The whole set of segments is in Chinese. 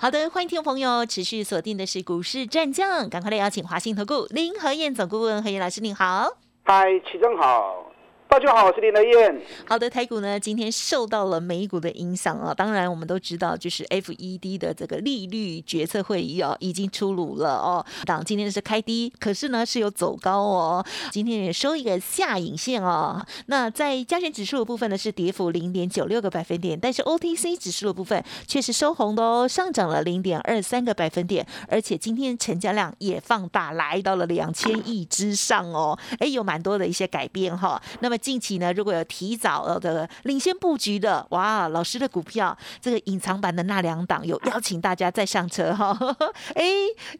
好的，欢迎听众朋友持续锁定的是股市战将，赶快来邀请华信投顾林和燕总顾问和燕老师，您好。嗨，齐正好。大家好，我是林德燕。好的，台股呢今天受到了美股的影响啊。当然，我们都知道，就是 F E D 的这个利率决策会议哦，已经出炉了哦。当今天是开低，可是呢是有走高哦。今天也收一个下影线哦。那在加权指数的部分呢是跌幅零点九六个百分点，但是 O T C 指数的部分却是收红的哦，上涨了零点二三个百分点，而且今天成交量也放大，来到了两千亿之上哦。哎，有蛮多的一些改变哈。那么近期呢，如果有提早的领先布局的，哇，老师的股票这个隐藏版的那两档有邀请大家再上车哈，哎，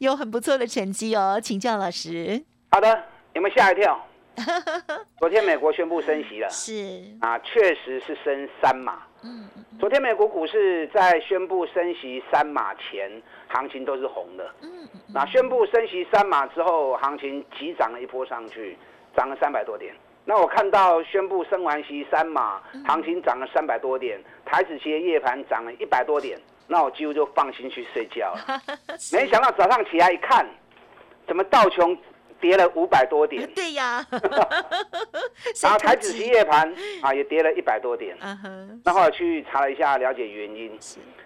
有很不错的成绩哦，请教老师。好的，有没有吓一跳？昨天美国宣布升息了，是啊，确实是升三码。嗯，昨天美国股市在宣布升息三码前，行情都是红的。嗯，那宣布升息三码之后，行情急涨了一波上去，涨了三百多点。那我看到宣布升完息三码，行情涨了三百多点，台子期夜盘涨了一百多点，那我几乎就放心去睡觉了。没想到早上起来一看，怎么道琼跌了五百多点？对呀。然后台子期夜盘啊也跌了一百多点。那后来去查了一下，了解原因。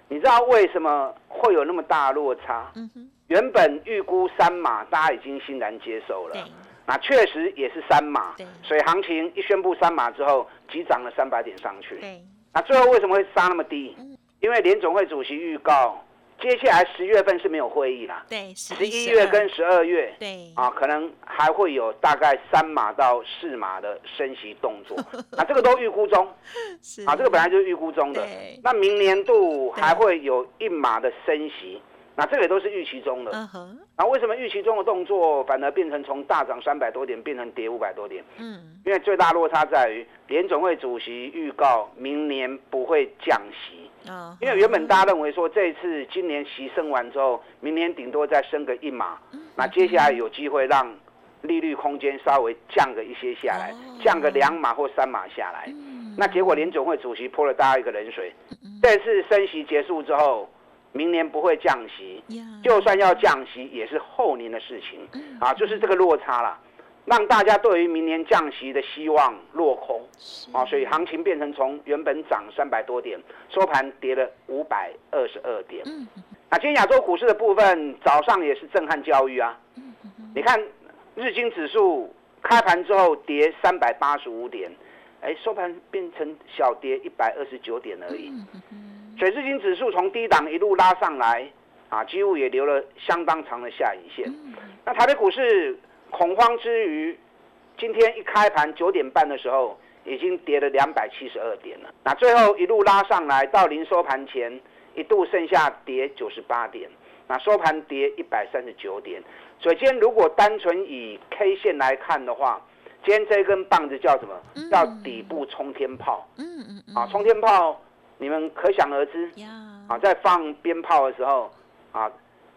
你知道为什么会有那么大落差？原本预估三码，大家已经欣然接受了。那确实也是三码，所以行情一宣布三码之后，急涨了三百点上去。那最后为什么会杀那么低？因为联总会主席预告，接下来十月份是没有会议啦。对，十一月跟十二月，对，啊，可能还会有大概三码到四码的升息动作。那这个都预估中，啊，这个本来就是预估中的。那明年度还会有一码的升息。那这个也都是预期中的，那为什么预期中的动作反而变成从大涨三百多点变成跌五百多点？嗯，因为最大落差在于联总会主席预告明年不会降息，因为原本大家认为说这一次今年息升完之后，明年顶多再升个一码，那接下来有机会让利率空间稍微降个一些下来，降个两码或三码下来，那结果联总会主席泼了大家一个冷水，这次升息结束之后。明年不会降息，就算要降息，也是后年的事情。啊，就是这个落差了，让大家对于明年降息的希望落空。啊，所以行情变成从原本涨三百多点，收盘跌了五百二十二点。那今天亚洲股市的部分，早上也是震撼教育啊，你看日经指数开盘之后跌三百八十五点，哎，收盘变成小跌一百二十九点而已。水资金指数从低档一路拉上来，啊，几乎也留了相当长的下影线。那台北股市恐慌之余，今天一开盘九点半的时候，已经跌了两百七十二点了。那最后一路拉上来，到临收盘前一度剩下跌九十八点，那收盘跌一百三十九点。所以今天如果单纯以 K 线来看的话，今天这根棒子叫什么？叫底部冲天炮。嗯嗯嗯。啊，冲天炮。你们可想而知，啊，在放鞭炮的时候，啊，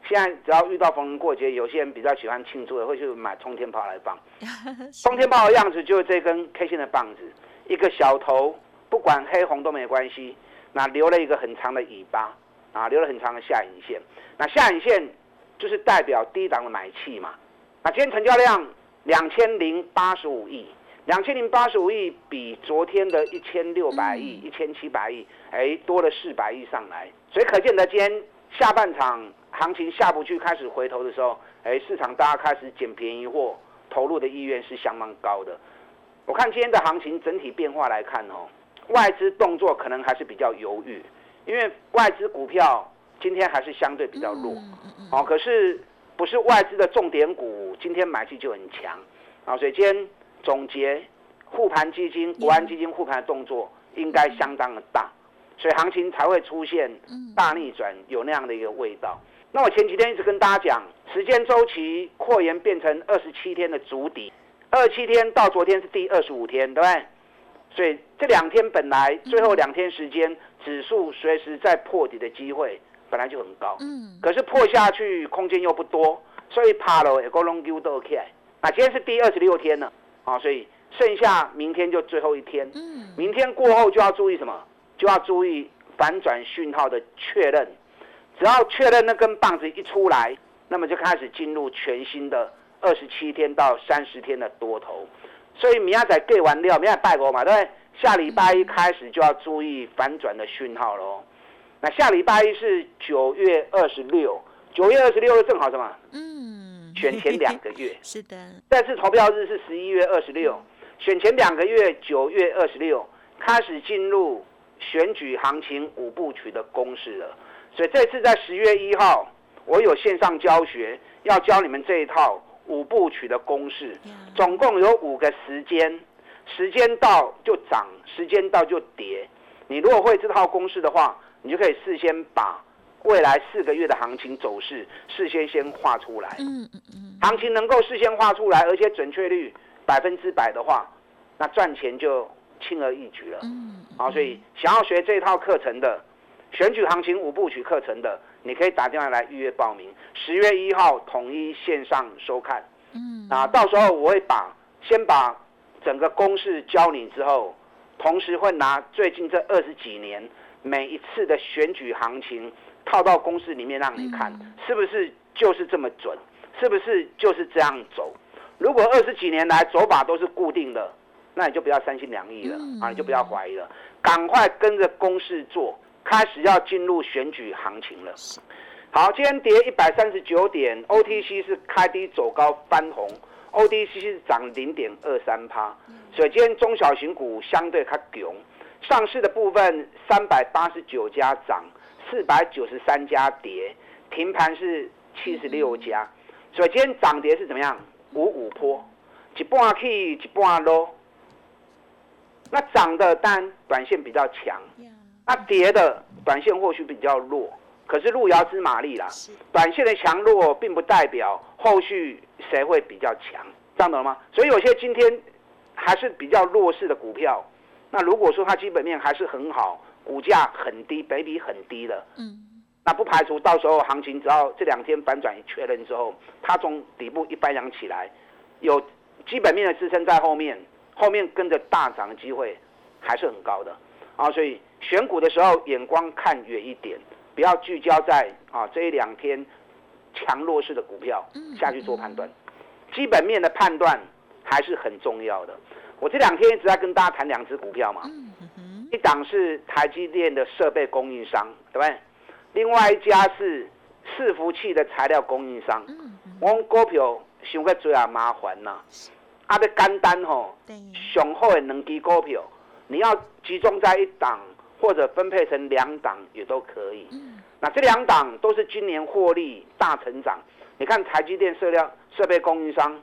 现在只要遇到逢年过节，有些人比较喜欢庆祝的，会去买冲天炮来放。冲天炮的样子就是这根 K 线的棒子，一个小头，不管黑红都没关系，那留了一个很长的尾巴，啊，留了很长的下影线。那下影线就是代表低档的买气嘛。那今天成交量两千零八十五亿。两千零八十五亿比昨天的一千六百亿、一千七百亿，哎，多了四百亿上来，所以可见得今天下半场行情下不去，开始回头的时候，哎，市场大家开始捡便宜货，投入的意愿是相当高的。我看今天的行情整体变化来看哦，外资动作可能还是比较犹豫，因为外资股票今天还是相对比较弱，哦，可是不是外资的重点股今天买气就很强，啊，所以今天。总结，护盘基金、国安基金护盘的动作应该相当的大，所以行情才会出现大逆转，有那样的一个味道。那我前几天一直跟大家讲，时间周期扩延变成二十七天的足底，二十七天到昨天是第二十五天，对不对？所以这两天本来最后两天时间，指数随时在破底的机会本来就很高，嗯，可是破下去空间又不多，所以爬了也够龙 Q 都 OK。那今天是第二十六天了，啊，所以剩下明天就最后一天，嗯，明天过后就要注意什么？就要注意反转讯号的确认，只要确认那根棒子一出来，那么就开始进入全新的二十七天到三十天的多头。所以明仔给完料，明仔拜过嘛，对不对？下礼拜一开始就要注意反转的讯号喽。那下礼拜一是九月二十六，九月二十六正好什么？嗯，选前两个月。是的。但是投票日是十一月二十六，选前两个月，九月二十六开始进入选举行情五部曲的公式了。所以这次在十月一号，我有线上教学，要教你们这一套。五部曲的公式，总共有五个时间，时间到就涨，时间到就跌。你如果会这套公式的话，你就可以事先把未来四个月的行情走势事先先画出来。嗯嗯嗯，行情能够事先画出来，而且准确率百分之百的话，那赚钱就轻而易举了。嗯，好，所以想要学这套课程的。选举行情五部曲课程的，你可以打电话来预约报名。十月一号统一线上收看。嗯，啊，到时候我会把先把整个公式教你之后，同时会拿最近这二十几年每一次的选举行情套到公式里面让你看，是不是就是这么准？是不是就是这样走？如果二十几年来走法都是固定的，那你就不要三心两意了啊，你就不要怀疑了，赶快跟着公式做。开始要进入选举行情了。好，今天跌一百三十九点，OTC 是开低走高翻红，OTC 是涨零点二三趴。所以今天中小型股相对较强，上市的部分三百八十九家涨，四百九十三家跌，停盘是七十六家。所以今天涨跌是怎么样？五五坡，一半去一半落。那涨的单短线比较强。那跌的短线或许比较弱，可是路遥知马力啦。短线的强弱并不代表后续谁会比较强，这样懂了吗？所以有些今天还是比较弱势的股票，那如果说它基本面还是很好，股价很低，北比很低的，嗯，那不排除到时候行情只要这两天反转确认之后，它从底部一翻扬起来，有基本面的支撑在后面，后面跟着大涨的机会还是很高的。啊，所以选股的时候眼光看远一点，不要聚焦在啊这一两天强弱势的股票下去做判断，基本面的判断还是很重要的。我这两天一直在跟大家谈两只股票嘛，一档是台积电的设备供应商，对不对？另外一家是伺服器的材料供应商。我股票想个最啊麻烦呐，啊，要简单吼，上好的两支股票。你要集中在一档，或者分配成两档也都可以。那这两档都是今年获利大成长。你看台积电设料设备供应商，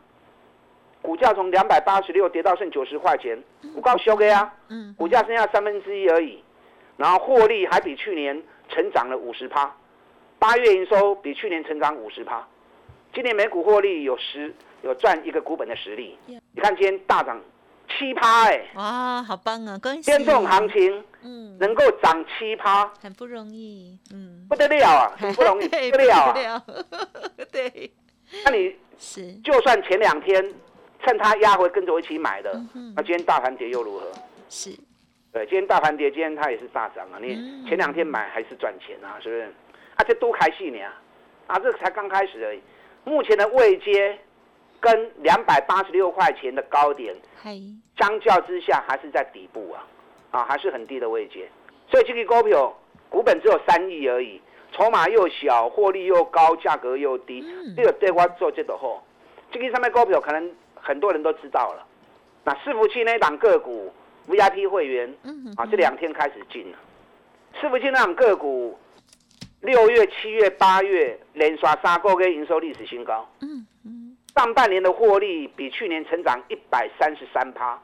股价从两百八十六跌到剩九十块钱，不高修给啊。股价剩下三分之一而已，然后获利还比去年成长了五十趴，八月营收比去年成长五十趴，今年每股获利有十有赚一个股本的实力。你看今天大涨。七趴哎！哇，好棒啊！今天这种行情，嗯，能够涨七趴，很不容易，嗯，不得了啊，很不容易，不得了啊！对，那你是就算前两天趁它压回跟着我一起买的，那今天大盘跌又如何？是，对，今天大盘跌，今天它也是大涨啊！你前两天买还是赚钱啊？是不是？啊，这多开心呢！啊，这才刚开始而已，目前的位阶。跟两百八十六块钱的高点，相较之下还是在底部啊，啊还是很低的位阶，所以这个股票股本只有三亿而已，筹码又小，获利又高，价格又低，这个对我做这个货，这个上面股票可能很多人都知道了。那伺服器那档个股 VIP 会员，啊这两天开始进了，伺服器那档个股，六月、七月、八月连刷三个月营收历史新高。嗯嗯。上半年的获利比去年成长一百三十三趴，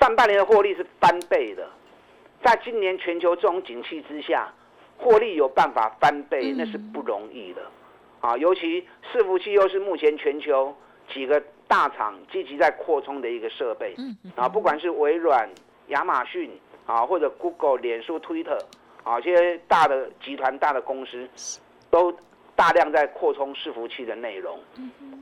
上半年的获利是翻倍的，在今年全球这种景气之下，获利有办法翻倍那是不容易的，啊，尤其伺服器又是目前全球几个大厂积极在扩充的一个设备，啊，不管是微软、亚马逊啊，或者 Google、脸书、Twitter 啊，这些大的集团、大的公司，都大量在扩充伺服器的内容。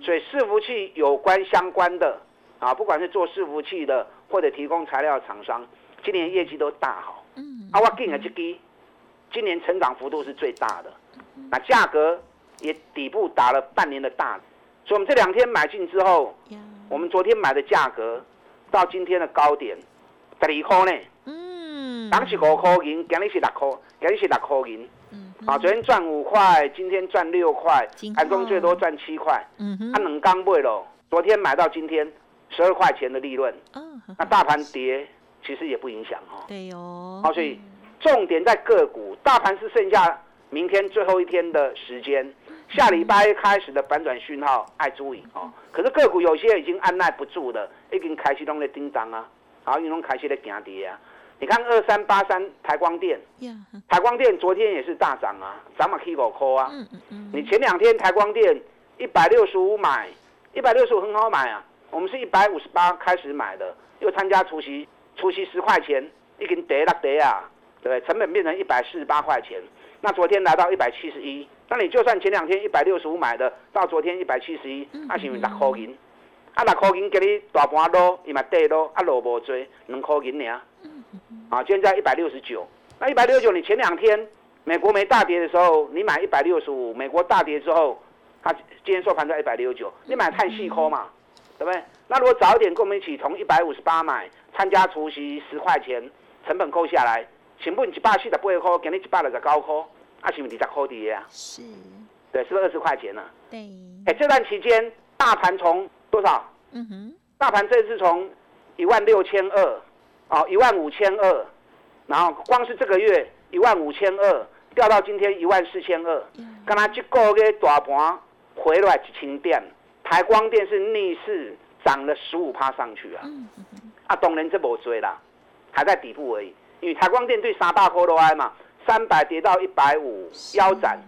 所以伺服器有关相关的啊，不管是做伺服器的或者提供材料厂商，今年业绩都大好。啊，我进的这支，今年成长幅度是最大的，那价格也底部打了半年的大。所以，我们这两天买进之后，我们昨天买的价格到今天的高点十二块呢。嗯，当时五块银，今日是六块，今日是六块银。嗯，啊，昨天赚五块，今天赚六块，盘中最多赚七块。嗯哼，它能刚背了。昨天买到今天十二块钱的利润。嗯，那大盘跌其实也不影响哦。对哦。好，所以重点在个股，大盘是剩下明天最后一天的时间。下礼拜开始的反转讯号，爱注意哦。可是个股有些已经按耐不住了，已经开始弄在叮当啊，好，已经开始在行跌啊。你看二三八三台光电，台光电昨天也是大涨啊，涨嘛 K 五块啊。你前两天台光电一百六十五买，一百六十五很好买啊。我们是一百五十八开始买的，又参加除夕，除夕十块钱，已经跌了跌啊，对成本变成一百四十八块钱。那昨天来到一百七十一。那你就算前两天一百六十五买的，到昨天一百七十一，啊，是不是六块银？啊，六块银给你大盘落，伊嘛跌落，啊，落无多，两块银尔。啊，现在一百六十九，那一百六十九，你前两天美国没大跌的时候，你买一百六十五，美国大跌之后，它今天收盘在一百六十九，你买太细抠嘛，对不对？那如果早一点跟我们一起从一百五十八买，参加除夕十块钱，成本扣下来，成本一百四十八块，给你一百六十九块。啊，是不是二十块底啊？是，对，是不是二十块钱呢？对。哎，这段期间大盘从多少？嗯哼。大盘这次从一万六千二，哦，一万五千二，然后光是这个月一万五千二，掉到今天一万四千二。刚才这个月大盘回来一千点，台光电是逆势涨了十五趴上去啊。嗯啊，当然这无追啦，还在底部而已，因为台光电对三大科都挨嘛。三百跌到一百五腰斩，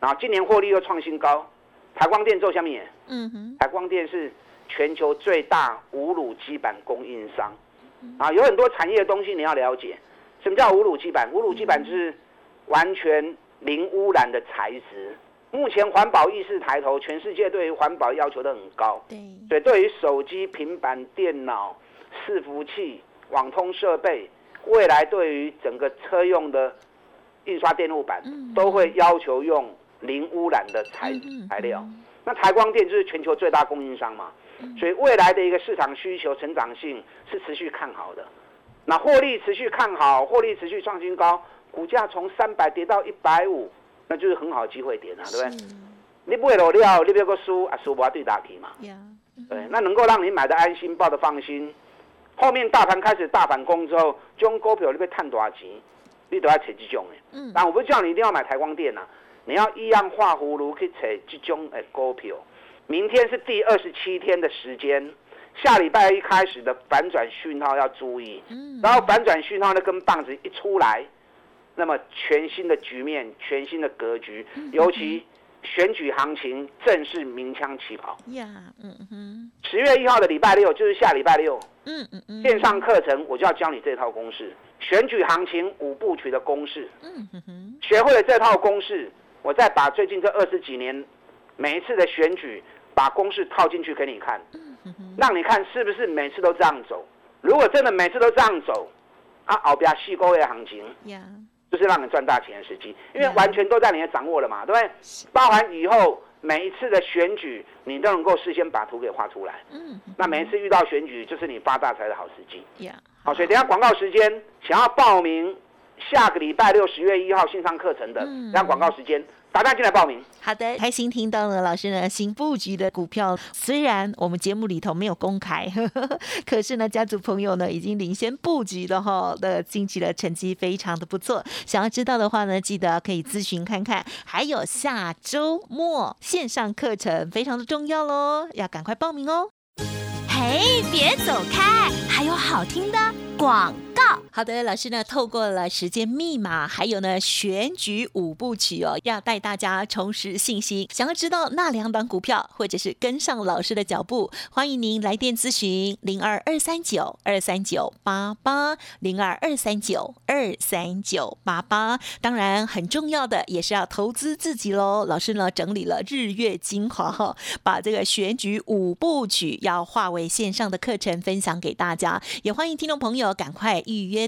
然后今年获利又创新高。台光电做下面，嗯哼，台光电是全球最大无卤基板供应商，啊，有很多产业的东西你要了解。什么叫无卤基板？无卤基板就是完全零污染的材质。目前环保意识抬头，全世界对于环保要求都很高。对，所以对于手机、平板电脑、伺服器、网通设备，未来对于整个车用的。印刷电路板都会要求用零污染的材材料，那台光电就是全球最大供应商嘛，所以未来的一个市场需求成长性是持续看好的，那获利持续看好，获利持续创新高，股价从三百跌到一百五，那就是很好的机会点啊，对不对？你不会漏料，你别个输啊，输不要对打题嘛，对，那能够让你买的安心，抱的放心，后面大盘开始大反攻之后，中股票你被探多少钱？你都要扯这种的，嗯，但我不是叫你一定要买台光电呐，你要一样画葫芦去扯这种的股票。明天是第二十七天的时间，下礼拜一开始的反转讯号要注意，嗯，然后反转讯号那根棒子一出来，那么全新的局面、全新的格局，尤其选举行情正式鸣枪起跑。呀，嗯哼，十月一号的礼拜六就是下礼拜六，嗯嗯嗯，线上课程我就要教你这套公式。选举行情五部曲的公式，学会了这套公式，我再把最近这二十几年每一次的选举把公式套进去给你看，让你看是不是每次都这样走。如果真的每次都这样走，啊，后边细沟的行情，就是让你赚大钱的时机，因为完全都在你的掌握了嘛，对不对？包含以后每一次的选举，你都能够事先把图给画出来。嗯，那每一次遇到选举，就是你发大财的好时机。好，所以等下广告时间，想要报名下个礼拜六十月一号线上课程的，等下广告时间，打电话进来报名。好的，开心听到了老师呢新布局的股票，虽然我们节目里头没有公开，可是呢家族朋友呢已经领先布局了哈，的近期的成绩非常的不错。想要知道的话呢，记得可以咨询看看。还有下周末线上课程非常的重要喽，要赶快报名哦。嘿，别走开，还有好听的广告。好的，老师呢，透过了时间密码，还有呢选举五部曲哦，要带大家重拾信心。想要知道那两档股票，或者是跟上老师的脚步，欢迎您来电咨询零二二三九二三九八八零二二三九二三九八八。当然，很重要的也是要投资自己喽。老师呢整理了日月精华哈，把这个选举五部曲要化为线上的课程分享给大家，也欢迎听众朋友赶快预约。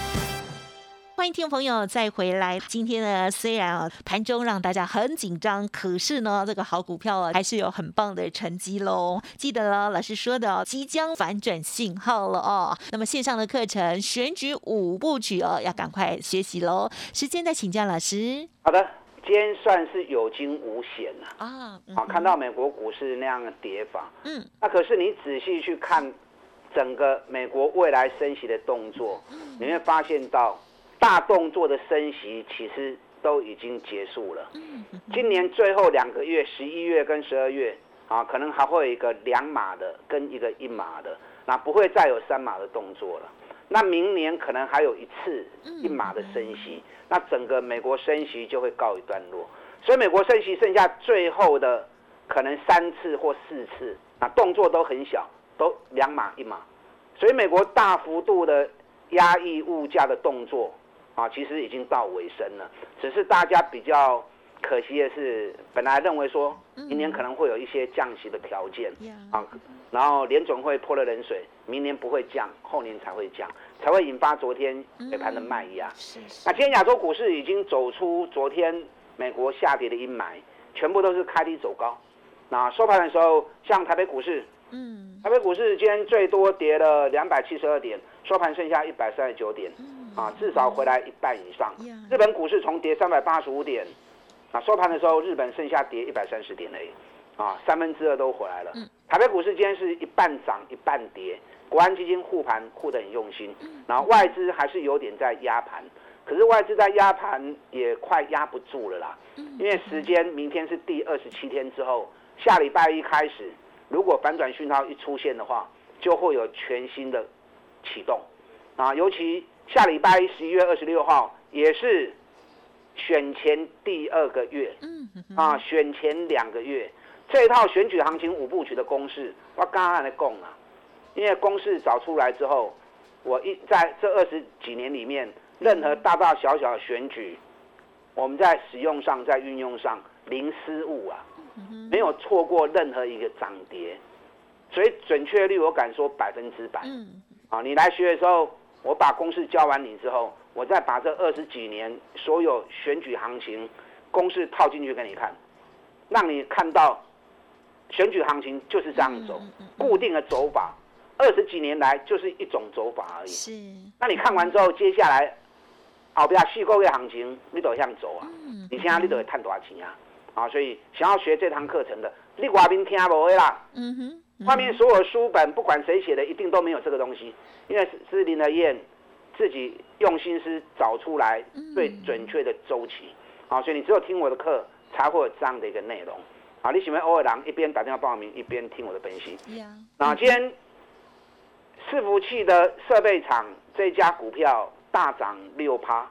欢迎听众朋友再回来。今天呢，虽然啊盘中让大家很紧张，可是呢，这个好股票啊还是有很棒的成绩喽。记得了，老师说的即将反转信号了哦。那么线上的课程选举五部曲哦，要赶快学习喽。时间再请教老师。好的，今天算是有惊无险了啊。好，看到美国股市那样的跌法，嗯，那可是你仔细去看整个美国未来升息的动作，你会发现到。大动作的升息其实都已经结束了。今年最后两个月，十一月跟十二月啊，可能还会有一个两码的跟一个一码的，那不会再有三码的动作了。那明年可能还有一次一码的升息，那整个美国升息就会告一段落。所以美国升息剩下最后的可能三次或四次，那动作都很小，都两码一码。所以美国大幅度的压抑物价的动作。啊，其实已经到尾声了，只是大家比较可惜的是，本来认为说明年可能会有一些降息的条件，啊，然后联总会泼了冷水，明年不会降，后年才会降，才会引发昨天尾盘的卖压。那今天亚洲股市已经走出昨天美国下跌的阴霾，全部都是开低走高。那收盘的时候，像台北股市，嗯，台北股市今天最多跌了两百七十二点，收盘剩下一百三十九点。啊，至少回来一半以上。日本股市从跌三百八十五点，啊，收盘的时候日本剩下跌一百三十点已，啊，三分之二都回来了。台北股市今天是一半涨一半跌，国安基金护盘护得很用心，然后外资还是有点在压盘，可是外资在压盘也快压不住了啦，因为时间明天是第二十七天之后，下礼拜一开始，如果反转讯号一出现的话，就会有全新的启动，啊，尤其。下礼拜十一月二十六号也是选前第二个月，嗯，啊，选前两个月，这一套选举行情五部曲的公式，我刚刚来供啊，因为公式找出来之后，我一在这二十几年里面，任何大大小小的选举，我们在使用上，在运用上零失误啊，没有错过任何一个涨跌，所以准确率我敢说百分之百，嗯，啊，你来学的时候。我把公式教完你之后，我再把这二十几年所有选举行情公式套进去给你看，让你看到选举行情就是这样走，固定的走法，二十几年来就是一种走法而已。是。那你看完之后，接下来后边四个月行情你都向走啊？你现在你都会赚多少钱啊？啊，所以想要学这堂课程的，你外面听不会啦。嗯哼。外面所有书本，不管谁写的，一定都没有这个东西，因为是是林德燕自己用心思找出来最准确的周期，啊，所以你只有听我的课，才会有这样的一个内容，啊，你喜欢偶尔郎一边打电话报名，一边听我的分析。那今天伺服器的设备厂这家股票大涨六趴，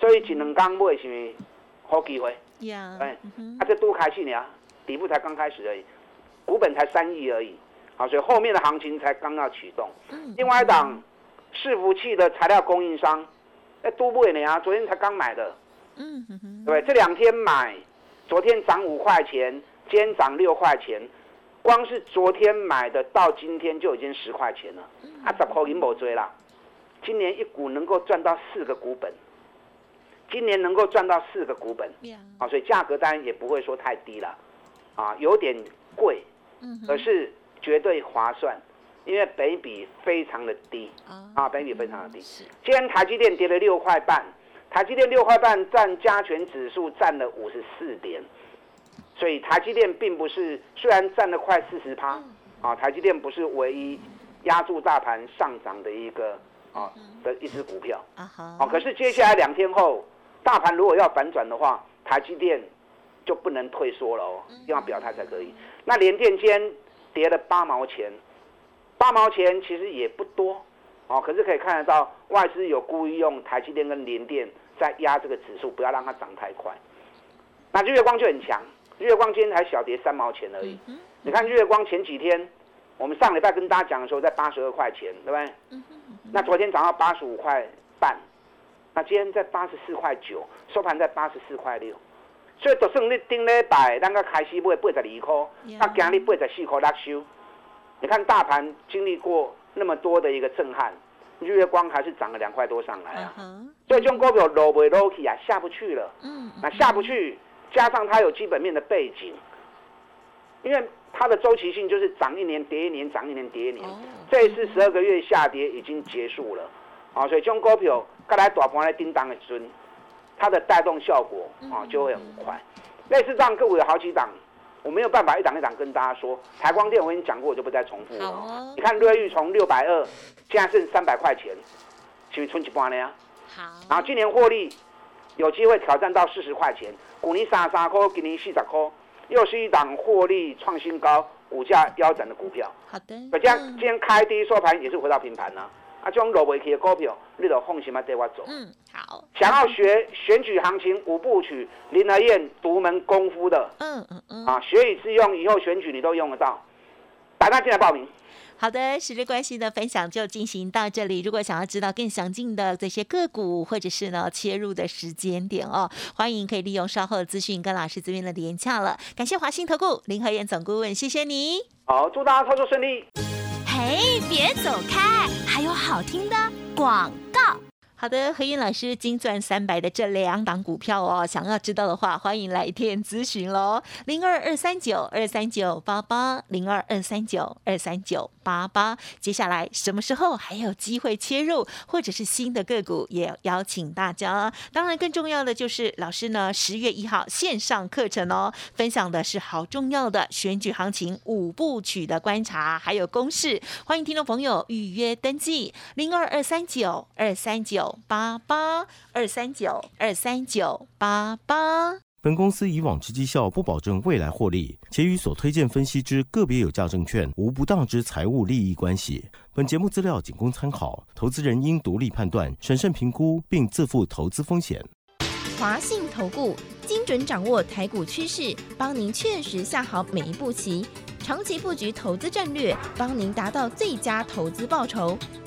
所以只能刚为什么好机会？哎，啊这多开心呢，底部才刚开始而已，股本才三亿而已。好，所以后面的行情才刚要启动。另外一档伺服器的材料供应商，哎，都不你啊，昨天才刚买的。嗯对，这两天买，昨天涨五块钱，今天涨六块钱，光是昨天买的到今天就已经十块钱了。啊，十块银冇追啦。今年一股能够赚到四个股本，今年能够赚到四个股本。啊，所以价格当然也不会说太低了。啊，有点贵，可是。绝对划算，因为北比非常的低啊，北比非常的低。今天台积电跌了六块半，台积电六块半占加权指数占了五十四点，所以台积电并不是虽然占了快四十趴啊，台积电不是唯一压住大盘上涨的一个啊的一只股票啊好，可是接下来两天后，大盘如果要反转的话，台积电。就不能退缩了哦，要表态才可以。那连电间跌了八毛钱，八毛钱其实也不多哦，可是可以看得到外资有故意用台积电跟联电在压这个指数，不要让它涨太快。那日月光就很强，日月光今天才小跌三毛钱而已。你看日月光前几天，我们上礼拜跟大家讲的时候在八十二块钱，对不对？那昨天涨到八十五块半，那今天在八十四块九，收盘在八十四块六。所以就算你顶礼拜，咱个开始买八十二块，那今日八十四块六收。你看大盘经历过那么多的一个震撼，日月光还是涨了两块多上来啊。所以这种股票落不落去啊，下不去了。嗯。那下不去，加上它有基本面的背景，因为它的周期性就是涨一年跌一年，涨一年跌一年。这一次十二个月下跌已经结束了，啊，所以这种股票，刚来大盘来叮当的尊。它的带动效果啊就会很快，类似这样个股有好几档，我没有办法一档一档跟大家说。台光电我已经讲过，我就不再重复了。你看瑞昱从六百二，现在剩三百块钱，是不是春一半了呀？好。然后今年获利有机会挑战到四十块钱，股年三十三块，今年四十块，又是一档获利创新高、股价腰斩的股票。好的。这样今天开低收盘也是回到平盘了。啊，这种落不起的股票，你就放心嘛，带我走。嗯，好。想要学选举行情五部曲，林和燕独门功夫的，嗯嗯嗯，啊，学以致用，以后选举你都用得到。打电话进来报名。好的，时间关系的分享就进行到这里。如果想要知道更详尽的这些个股，或者是呢切入的时间点哦，欢迎可以利用稍后的资讯跟老师这边的连洽了。感谢华信投顾林和燕总顾问，谢谢你。好，祝大家操作顺利。别走开！还有好听的广。好的，何燕老师金钻三百的这两档股票哦，想要知道的话，欢迎来电咨询喽，零二二三九二三九八八零二二三九二三九八八。接下来什么时候还有机会切入，或者是新的个股，也邀请大家。当然，更重要的就是老师呢，十月一号线上课程哦，分享的是好重要的选举行情五部曲的观察，还有公式，欢迎听众朋友预约登记，零二二三九二三九九。八八二三九二三九八八。本公司以往之绩效不保证未来获利，且与所推荐分析之个别有价证券无不当之财务利益关系。本节目资料仅供参考，投资人应独立判断、审慎评估，并自负投资风险。华信投顾精准掌握台股趋势，帮您确实下好每一步棋，长期布局投资战略，帮您达到最佳投资报酬。